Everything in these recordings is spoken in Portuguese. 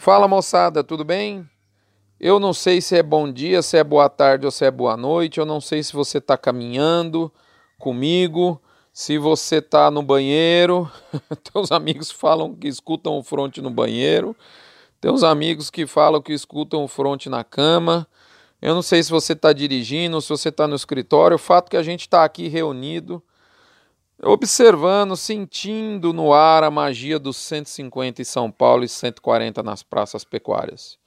Fala moçada, tudo bem? Eu não sei se é bom dia, se é boa tarde ou se é boa noite. Eu não sei se você está caminhando comigo, se você está no banheiro. Tem uns amigos falam que escutam o fronte no banheiro. Tem uns amigos que falam que escutam o fronte na cama. Eu não sei se você está dirigindo, se você está no escritório. O fato é que a gente está aqui reunido observando, sentindo no ar a magia dos 150 em São Paulo e 140 nas praças pecuárias.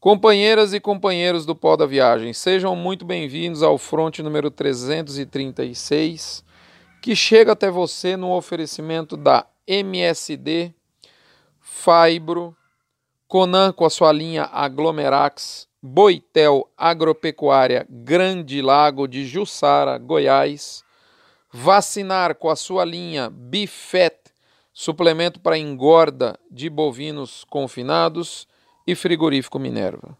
Companheiras e companheiros do Pó da Viagem, sejam muito bem-vindos ao fronte número 336, que chega até você no oferecimento da MSD, Fibro, Conan com a sua linha Aglomerax, Boitel Agropecuária Grande Lago de Jussara, Goiás, Vacinar com a sua linha Bifet, suplemento para engorda de bovinos confinados e frigorífico Minerva.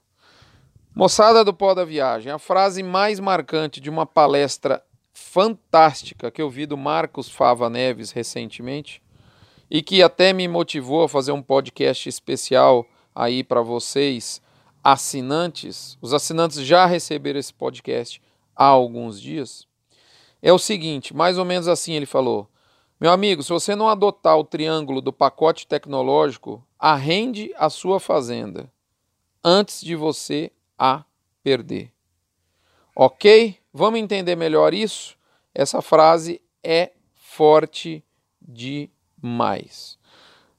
Moçada do Pó da Viagem, a frase mais marcante de uma palestra fantástica que eu vi do Marcos Fava Neves recentemente e que até me motivou a fazer um podcast especial aí para vocês assinantes. Os assinantes já receberam esse podcast há alguns dias é o seguinte, mais ou menos assim ele falou: Meu amigo, se você não adotar o triângulo do pacote tecnológico, arrende a sua fazenda antes de você a perder. Ok? Vamos entender melhor isso? Essa frase é forte demais.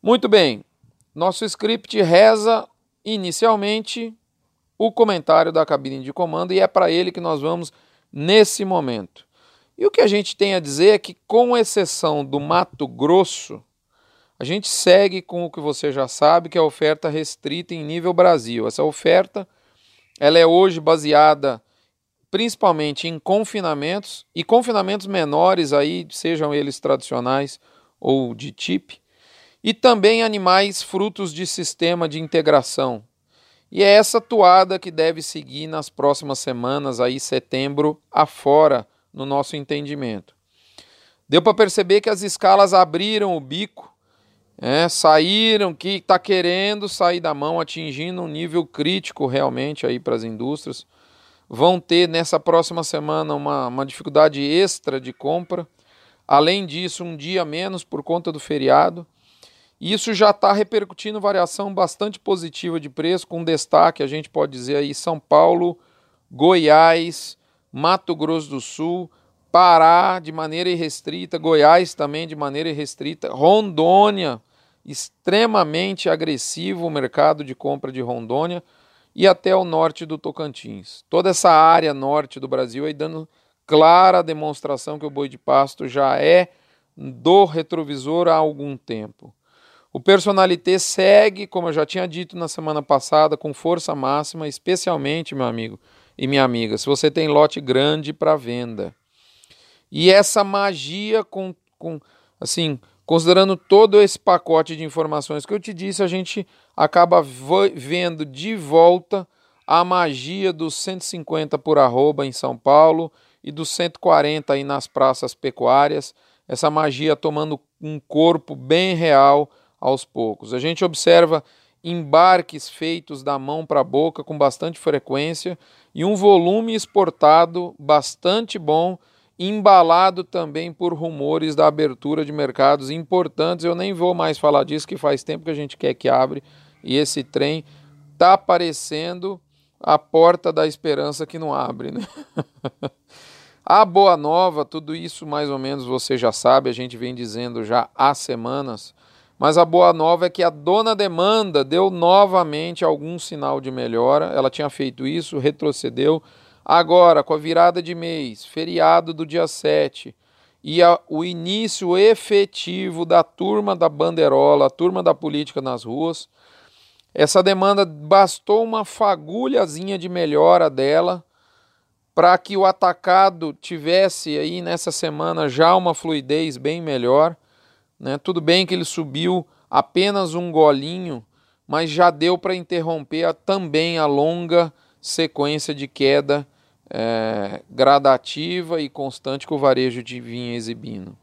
Muito bem, nosso script reza inicialmente o comentário da cabine de comando e é para ele que nós vamos nesse momento. E o que a gente tem a dizer é que, com exceção do Mato Grosso, a gente segue com o que você já sabe, que é a oferta restrita em nível Brasil. Essa oferta ela é hoje baseada principalmente em confinamentos e confinamentos menores aí, sejam eles tradicionais ou de TIP, e também animais frutos de sistema de integração. E é essa toada que deve seguir nas próximas semanas, aí setembro afora, no nosso entendimento. Deu para perceber que as escalas abriram o bico, é, saíram que está querendo sair da mão, atingindo um nível crítico realmente aí para as indústrias. Vão ter nessa próxima semana uma, uma dificuldade extra de compra. Além disso, um dia menos por conta do feriado. Isso já está repercutindo variação bastante positiva de preço, com destaque, a gente pode dizer aí, São Paulo, Goiás, Mato Grosso do Sul, Pará de maneira irrestrita, Goiás também de maneira irrestrita, Rondônia, extremamente agressivo o mercado de compra de Rondônia e até o norte do Tocantins. Toda essa área norte do Brasil aí dando clara demonstração que o boi de pasto já é do retrovisor há algum tempo. O personalité segue, como eu já tinha dito na semana passada, com força máxima, especialmente, meu amigo, e minha amiga, se você tem lote grande para venda. E essa magia com, com assim, considerando todo esse pacote de informações que eu te disse, a gente acaba vendo de volta a magia dos 150 por arroba em São Paulo e dos 140 aí nas praças pecuárias, essa magia tomando um corpo bem real aos poucos. A gente observa embarques feitos da mão para a boca com bastante frequência e um volume exportado bastante bom, embalado também por rumores da abertura de mercados importantes. Eu nem vou mais falar disso, que faz tempo que a gente quer que abre e esse trem está aparecendo a porta da esperança que não abre. Né? a boa nova, tudo isso mais ou menos você já sabe, a gente vem dizendo já há semanas mas a boa nova é que a dona demanda deu novamente algum sinal de melhora. Ela tinha feito isso, retrocedeu. Agora, com a virada de mês, feriado do dia 7 e a, o início efetivo da turma da banderola, a turma da política nas ruas, essa demanda bastou uma fagulhazinha de melhora dela para que o atacado tivesse aí nessa semana já uma fluidez bem melhor. Né? Tudo bem que ele subiu apenas um golinho, mas já deu para interromper a, também a longa sequência de queda é, gradativa e constante que o varejo de vinha exibindo.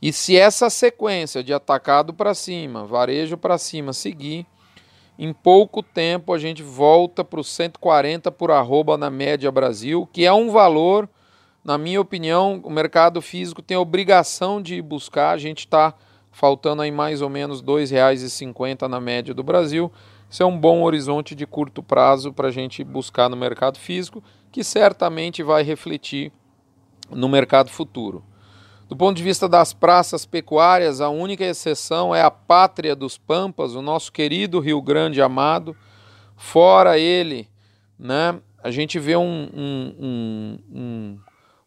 E se essa sequência de atacado para cima, varejo para cima seguir, Em pouco tempo a gente volta para os 140 por arroba na média Brasil, que é um valor, na minha opinião, o mercado físico tem a obrigação de buscar. A gente está faltando aí mais ou menos R$ 2,50 na média do Brasil. Isso é um bom horizonte de curto prazo para a gente buscar no mercado físico, que certamente vai refletir no mercado futuro. Do ponto de vista das praças pecuárias, a única exceção é a pátria dos Pampas, o nosso querido Rio Grande amado. Fora ele, né, a gente vê um, um, um,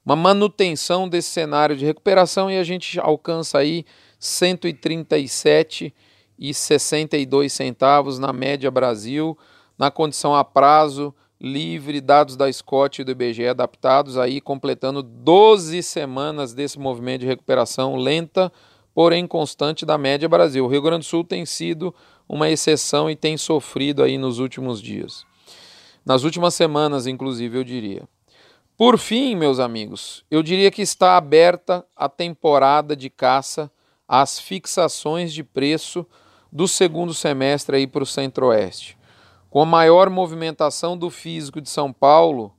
uma manutenção desse cenário de recuperação e a gente alcança aí 137 e 62 centavos na média Brasil, na condição a prazo livre, dados da Scott e do IBGE adaptados aí, completando 12 semanas desse movimento de recuperação lenta, porém constante da média Brasil. O Rio Grande do Sul tem sido uma exceção e tem sofrido aí nos últimos dias. Nas últimas semanas, inclusive, eu diria. Por fim, meus amigos, eu diria que está aberta a temporada de caça às fixações de preço do segundo semestre aí para o Centro-Oeste. Com a maior movimentação do físico de São Paulo,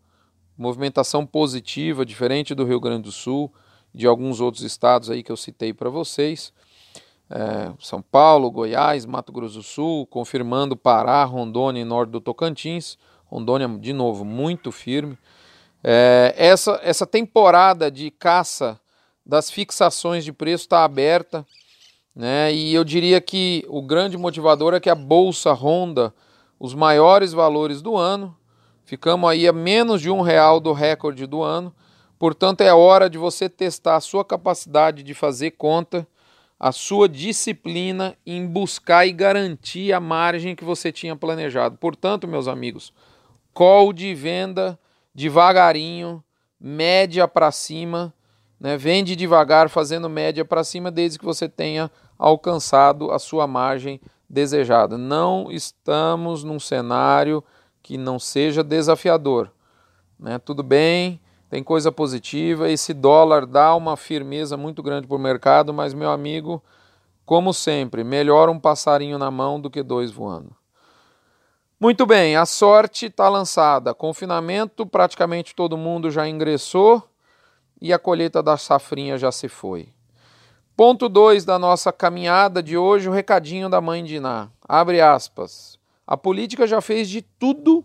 movimentação positiva, diferente do Rio Grande do Sul, de alguns outros estados aí que eu citei para vocês. É, São Paulo, Goiás, Mato Grosso do Sul, confirmando Pará, Rondônia e norte do Tocantins. Rondônia, de novo, muito firme. É, essa, essa temporada de caça das fixações de preço está aberta. Né? E eu diria que o grande motivador é que a Bolsa Honda os maiores valores do ano. Ficamos aí a menos de um real do recorde do ano. Portanto, é hora de você testar a sua capacidade de fazer conta, a sua disciplina em buscar e garantir a margem que você tinha planejado. Portanto, meus amigos, call de venda devagarinho, média para cima, né? vende devagar, fazendo média para cima, desde que você tenha alcançado a sua margem desejada. Não estamos num cenário que não seja desafiador. Né? Tudo bem, tem coisa positiva, esse dólar dá uma firmeza muito grande para o mercado, mas, meu amigo, como sempre, melhor um passarinho na mão do que dois voando. Muito bem, a sorte está lançada. Confinamento, praticamente todo mundo já ingressou e a colheita da safrinha já se foi. Ponto 2 da nossa caminhada de hoje, o recadinho da mãe de Iná. Abre aspas. A política já fez de tudo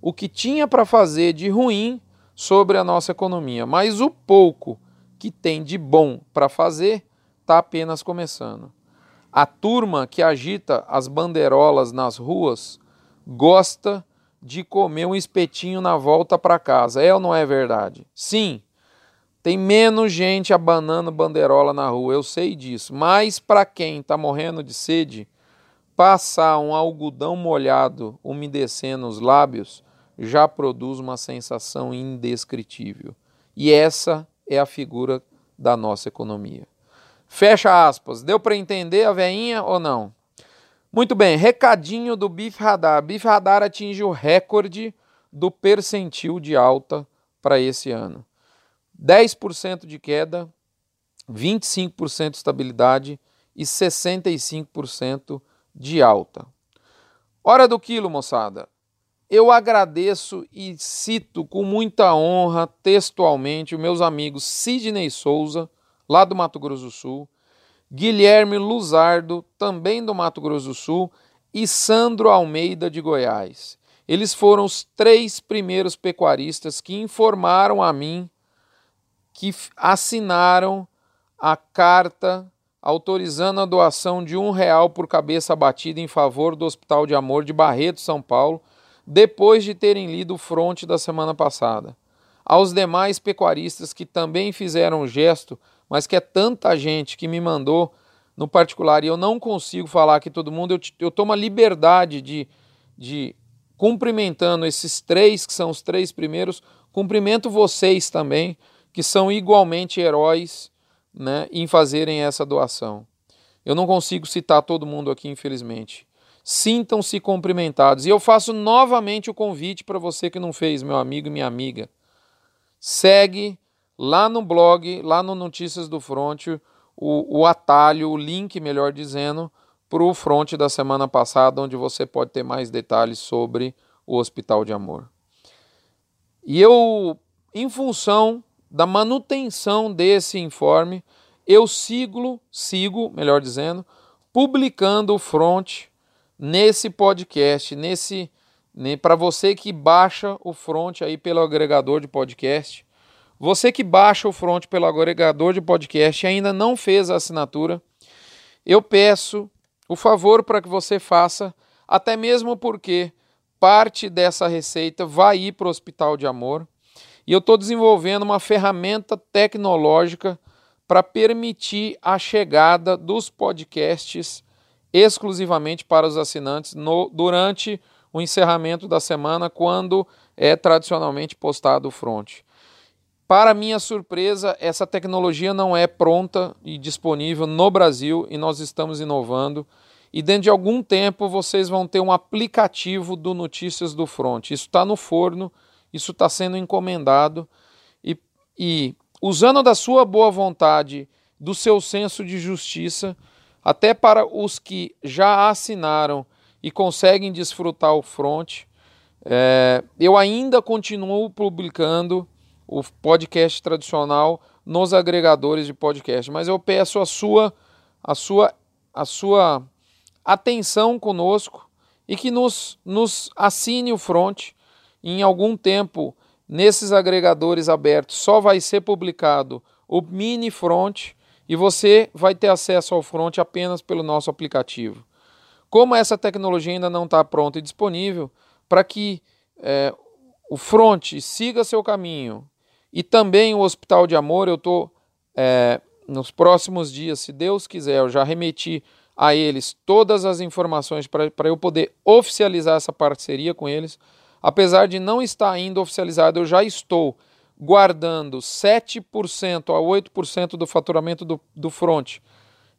o que tinha para fazer de ruim sobre a nossa economia, mas o pouco que tem de bom para fazer está apenas começando. A turma que agita as bandeirolas nas ruas gosta de comer um espetinho na volta para casa. É ou não é verdade? Sim, tem menos gente abanando bandeirola na rua, eu sei disso. Mas para quem está morrendo de sede, passar um algodão molhado umedecendo os lábios já produz uma sensação indescritível. E essa é a figura da nossa economia. Fecha aspas. Deu para entender a veinha ou não? Muito bem, recadinho do Bif Radar. Bif Radar atinge o recorde do percentil de alta para esse ano. 10% de queda, 25% de estabilidade e 65% de alta. Hora do quilo, moçada. Eu agradeço e cito com muita honra textualmente os meus amigos Sidney Souza, lá do Mato Grosso do Sul, Guilherme Luzardo, também do Mato Grosso do Sul, e Sandro Almeida de Goiás. Eles foram os três primeiros pecuaristas que informaram a mim que assinaram a carta autorizando a doação de um real por cabeça abatida em favor do Hospital de Amor de Barreto, São Paulo, depois de terem lido o fronte da semana passada. Aos demais pecuaristas que também fizeram o gesto, mas que é tanta gente que me mandou no particular e eu não consigo falar que todo mundo, eu, eu tomo a liberdade de, de cumprimentando esses três, que são os três primeiros, cumprimento vocês também, que são igualmente heróis né, em fazerem essa doação. Eu não consigo citar todo mundo aqui, infelizmente. Sintam-se cumprimentados. E eu faço novamente o convite para você que não fez, meu amigo e minha amiga. Segue lá no blog, lá no Notícias do Front, o, o atalho, o link, melhor dizendo, para o front da semana passada, onde você pode ter mais detalhes sobre o Hospital de Amor. E eu, em função da manutenção desse informe, eu sigo, sigo, melhor dizendo, publicando o front nesse podcast, nesse né, para você que baixa o front aí pelo agregador de podcast. Você que baixa o front pelo agregador de podcast e ainda não fez a assinatura, eu peço o favor para que você faça, até mesmo porque parte dessa receita vai ir para o Hospital de Amor. E eu estou desenvolvendo uma ferramenta tecnológica para permitir a chegada dos podcasts exclusivamente para os assinantes no, durante o encerramento da semana, quando é tradicionalmente postado o front. Para minha surpresa, essa tecnologia não é pronta e disponível no Brasil e nós estamos inovando. E dentro de algum tempo vocês vão ter um aplicativo do Notícias do Front. Isso está no forno, isso está sendo encomendado. E, e usando da sua boa vontade, do seu senso de justiça, até para os que já assinaram e conseguem desfrutar o front, é, eu ainda continuo publicando o podcast tradicional nos agregadores de podcast, mas eu peço a sua a sua a sua atenção conosco e que nos, nos assine o front em algum tempo nesses agregadores abertos só vai ser publicado o mini front e você vai ter acesso ao front apenas pelo nosso aplicativo. Como essa tecnologia ainda não está pronta e disponível, para que é, o front siga seu caminho e também o Hospital de Amor, eu estou é, nos próximos dias, se Deus quiser, eu já remeti a eles todas as informações para eu poder oficializar essa parceria com eles. Apesar de não estar ainda oficializado, eu já estou guardando 7% a 8% do faturamento do, do front,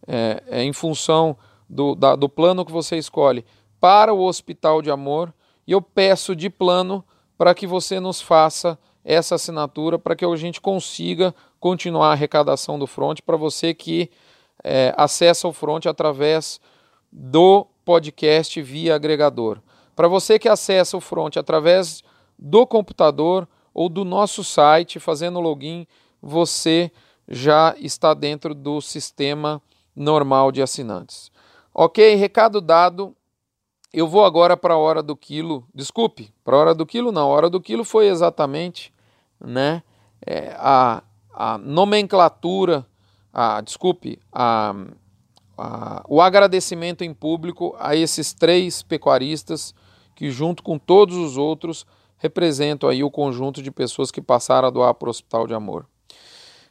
é, é, em função do, da, do plano que você escolhe, para o Hospital de Amor. E eu peço de plano para que você nos faça essa assinatura para que a gente consiga continuar a arrecadação do front para você que é, acessa o front através do podcast via agregador. Para você que acessa o front através do computador ou do nosso site, fazendo login, você já está dentro do sistema normal de assinantes. Ok, recado dado. Eu vou agora para a hora do quilo. Desculpe, para a hora do quilo, não. A hora do quilo foi exatamente né, é, a, a nomenclatura, a, desculpe, a, a, o agradecimento em público a esses três pecuaristas que junto com todos os outros representam aí o conjunto de pessoas que passaram a doar para o Hospital de Amor.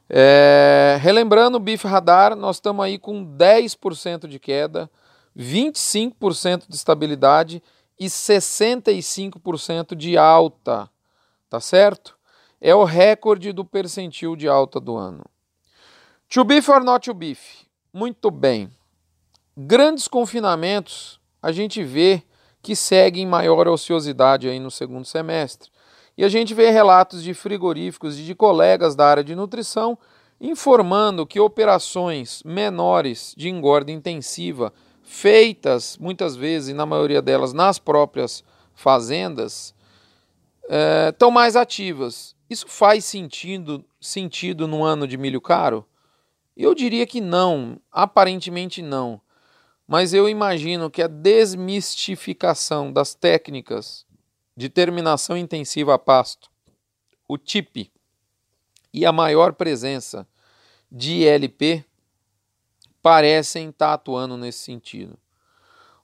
É, relembrando o BIF Radar, nós estamos aí com 10% de queda, 25% de estabilidade e 65% de alta, tá certo? É o recorde do percentil de alta do ano. To beef or not to beef? Muito bem. Grandes confinamentos a gente vê que seguem maior ociosidade aí no segundo semestre. E a gente vê relatos de frigoríficos e de colegas da área de nutrição informando que operações menores de engorda intensiva, feitas muitas vezes, e na maioria delas nas próprias fazendas, estão é, mais ativas. Isso faz sentido, sentido no ano de milho caro? Eu diria que não, aparentemente não mas eu imagino que a desmistificação das técnicas de terminação intensiva a pasto, o TIP e a maior presença de ILP parecem estar atuando nesse sentido.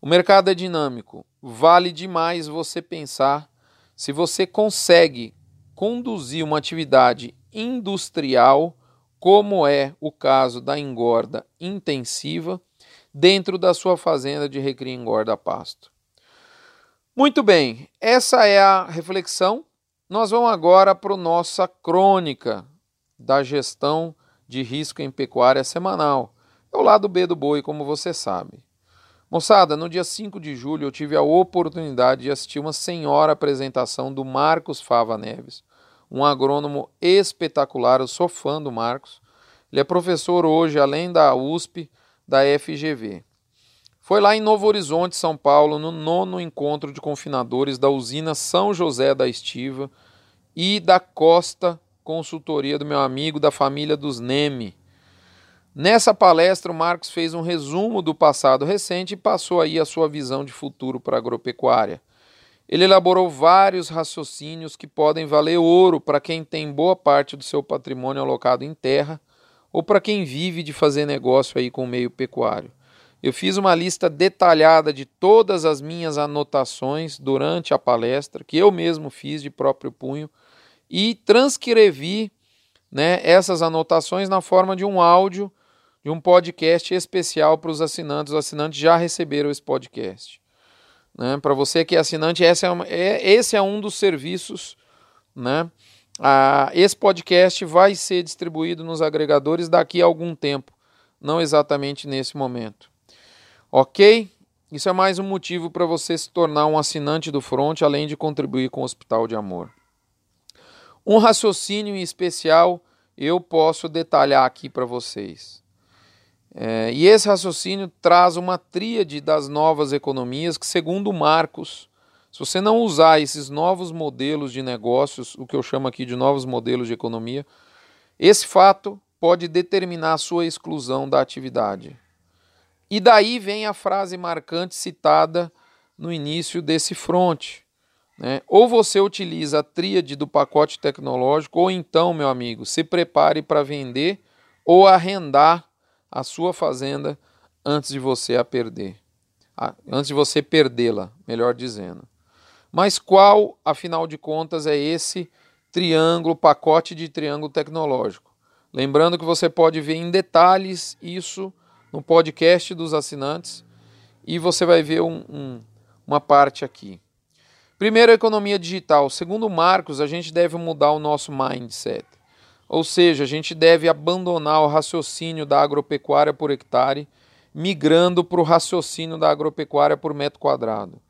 O mercado é dinâmico, vale demais você pensar se você consegue conduzir uma atividade industrial, como é o caso da engorda intensiva dentro da sua fazenda de recria engorda pasto. Muito bem, essa é a reflexão. Nós vamos agora para a nossa crônica da gestão de risco em pecuária semanal. É o lado B do boi, como você sabe. Moçada, no dia 5 de julho eu tive a oportunidade de assistir uma senhora apresentação do Marcos Fava Neves, um agrônomo espetacular. Eu sou fã do Marcos. Ele é professor hoje, além da USP, da FGV. Foi lá em Novo Horizonte, São Paulo, no nono encontro de confinadores da usina São José da Estiva e da Costa Consultoria do meu amigo da família dos Neme. Nessa palestra, o Marcos fez um resumo do passado recente e passou aí a sua visão de futuro para a agropecuária. Ele elaborou vários raciocínios que podem valer ouro para quem tem boa parte do seu patrimônio alocado em terra ou para quem vive de fazer negócio aí com o meio pecuário. Eu fiz uma lista detalhada de todas as minhas anotações durante a palestra, que eu mesmo fiz de próprio punho, e transcrevi né, essas anotações na forma de um áudio, de um podcast especial para os assinantes. Os assinantes já receberam esse podcast. Né? Para você que é assinante, esse é, uma, é, esse é um dos serviços. Né? Ah, esse podcast vai ser distribuído nos agregadores daqui a algum tempo, não exatamente nesse momento. Ok? Isso é mais um motivo para você se tornar um assinante do Front, além de contribuir com o Hospital de Amor. Um raciocínio em especial eu posso detalhar aqui para vocês. É, e esse raciocínio traz uma tríade das novas economias que, segundo Marcos, se você não usar esses novos modelos de negócios, o que eu chamo aqui de novos modelos de economia, esse fato pode determinar a sua exclusão da atividade. E daí vem a frase marcante citada no início desse fronte. Né? Ou você utiliza a tríade do pacote tecnológico, ou então, meu amigo, se prepare para vender ou arrendar a sua fazenda antes de você a perder. Antes de você perdê-la, melhor dizendo. Mas qual, afinal de contas, é esse triângulo, pacote de triângulo tecnológico? Lembrando que você pode ver em detalhes isso no podcast dos assinantes e você vai ver um, um, uma parte aqui. Primeiro, a economia digital. Segundo Marcos, a gente deve mudar o nosso mindset. Ou seja, a gente deve abandonar o raciocínio da agropecuária por hectare, migrando para o raciocínio da agropecuária por metro quadrado.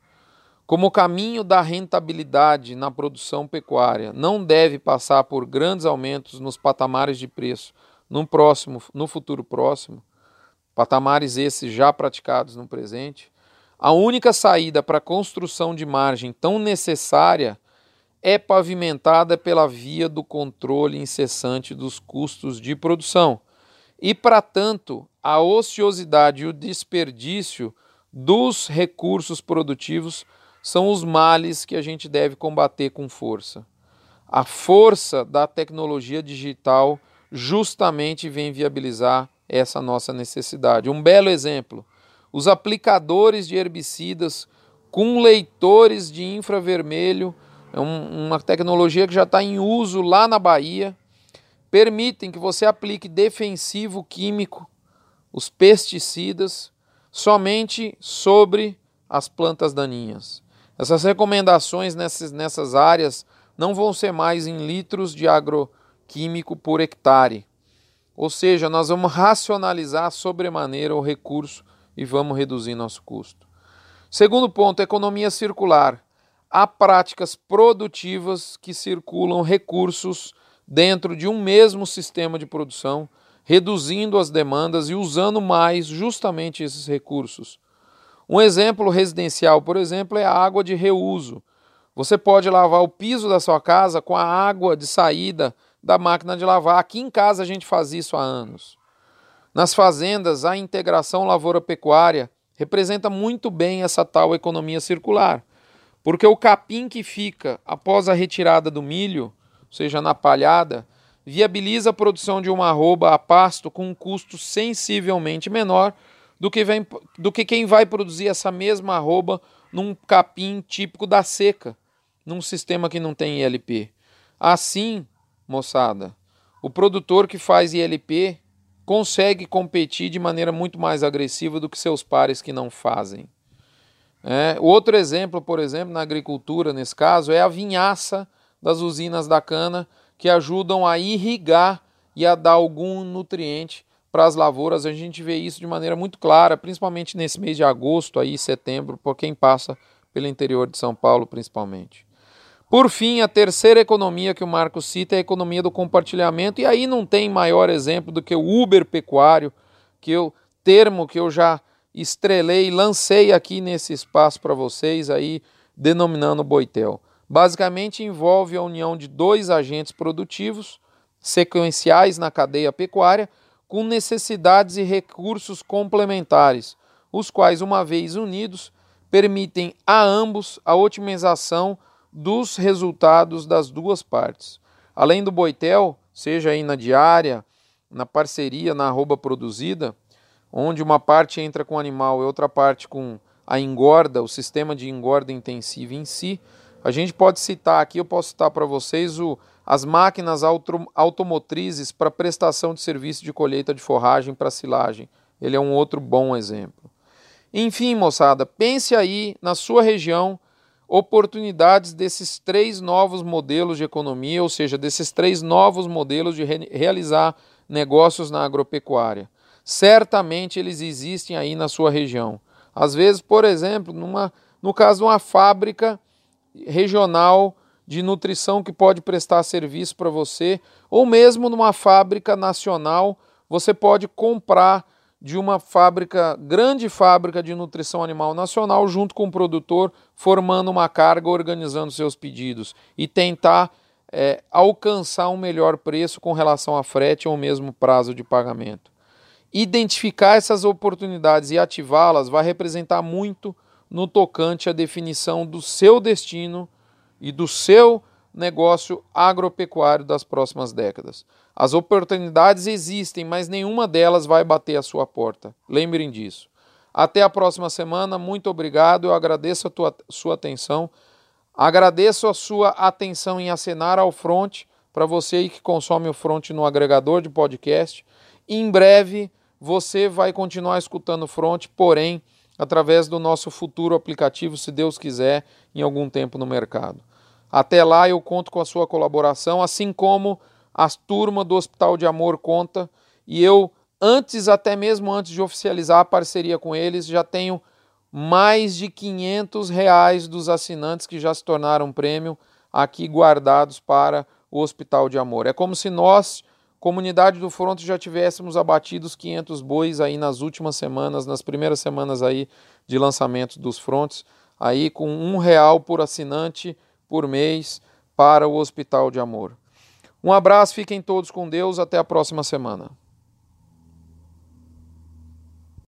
Como o caminho da rentabilidade na produção pecuária não deve passar por grandes aumentos nos patamares de preço no próximo, no futuro próximo, patamares esses já praticados no presente, a única saída para a construção de margem tão necessária é pavimentada pela via do controle incessante dos custos de produção. E, para tanto, a ociosidade e o desperdício dos recursos produtivos são os males que a gente deve combater com força. A força da tecnologia digital justamente vem viabilizar essa nossa necessidade. Um belo exemplo: os aplicadores de herbicidas com leitores de infravermelho é um, uma tecnologia que já está em uso lá na Bahia. Permitem que você aplique defensivo químico, os pesticidas, somente sobre as plantas daninhas. Essas recomendações nessas, nessas áreas não vão ser mais em litros de agroquímico por hectare. Ou seja, nós vamos racionalizar sobremaneira o recurso e vamos reduzir nosso custo. Segundo ponto, economia circular há práticas produtivas que circulam recursos dentro de um mesmo sistema de produção, reduzindo as demandas e usando mais justamente esses recursos. Um exemplo residencial, por exemplo, é a água de reuso. Você pode lavar o piso da sua casa com a água de saída da máquina de lavar. Aqui em casa a gente faz isso há anos. Nas fazendas, a integração lavoura-pecuária representa muito bem essa tal economia circular. Porque o capim que fica após a retirada do milho, ou seja, na palhada, viabiliza a produção de uma arroba a pasto com um custo sensivelmente menor do que, vem, do que quem vai produzir essa mesma arroba num capim típico da seca, num sistema que não tem ILP. Assim, moçada, o produtor que faz ILP consegue competir de maneira muito mais agressiva do que seus pares que não fazem. É, outro exemplo, por exemplo, na agricultura, nesse caso, é a vinhaça das usinas da cana, que ajudam a irrigar e a dar algum nutriente para as lavouras. A gente vê isso de maneira muito clara, principalmente nesse mês de agosto, aí, setembro, por quem passa pelo interior de São Paulo, principalmente. Por fim, a terceira economia que o Marco cita é a economia do compartilhamento, e aí não tem maior exemplo do que o Uber pecuário, que eu termo que eu já estrelei, lancei aqui nesse espaço para vocês aí, denominando Boitel. Basicamente envolve a união de dois agentes produtivos sequenciais na cadeia pecuária com necessidades e recursos complementares, os quais, uma vez unidos, permitem a ambos a otimização dos resultados das duas partes. Além do Boitel, seja aí na diária, na parceria, na arroba produzida, onde uma parte entra com o animal e outra parte com a engorda, o sistema de engorda intensiva em si, a gente pode citar aqui, eu posso citar para vocês o, as máquinas auto, automotrizes para prestação de serviço de colheita de forragem para silagem. Ele é um outro bom exemplo. Enfim, moçada, pense aí na sua região oportunidades desses três novos modelos de economia, ou seja, desses três novos modelos de re realizar negócios na agropecuária. Certamente eles existem aí na sua região. Às vezes, por exemplo, numa, no caso de uma fábrica regional de nutrição que pode prestar serviço para você, ou mesmo numa fábrica nacional, você pode comprar de uma fábrica, grande fábrica de nutrição animal nacional, junto com o produtor, formando uma carga, organizando seus pedidos e tentar é, alcançar um melhor preço com relação a frete ou mesmo prazo de pagamento. Identificar essas oportunidades e ativá-las vai representar muito no tocante à definição do seu destino e do seu negócio agropecuário das próximas décadas. As oportunidades existem, mas nenhuma delas vai bater a sua porta. Lembrem disso. Até a próxima semana. Muito obrigado. Eu agradeço a tua, sua atenção. Agradeço a sua atenção em acenar ao front para você que consome o front no agregador de podcast. Em breve você vai continuar escutando front, porém através do nosso futuro aplicativo, se Deus quiser, em algum tempo no mercado. Até lá eu conto com a sua colaboração, assim como a turma do Hospital de Amor conta, e eu, antes, até mesmo antes de oficializar a parceria com eles, já tenho mais de 500 reais dos assinantes que já se tornaram prêmio aqui guardados para o Hospital de Amor. É como se nós, comunidade do Fronto, já tivéssemos abatido os 500 bois aí nas últimas semanas, nas primeiras semanas aí de lançamento dos frontes, aí com um real por assinante por mês para o Hospital de Amor. Um abraço, fiquem todos com Deus, até a próxima semana.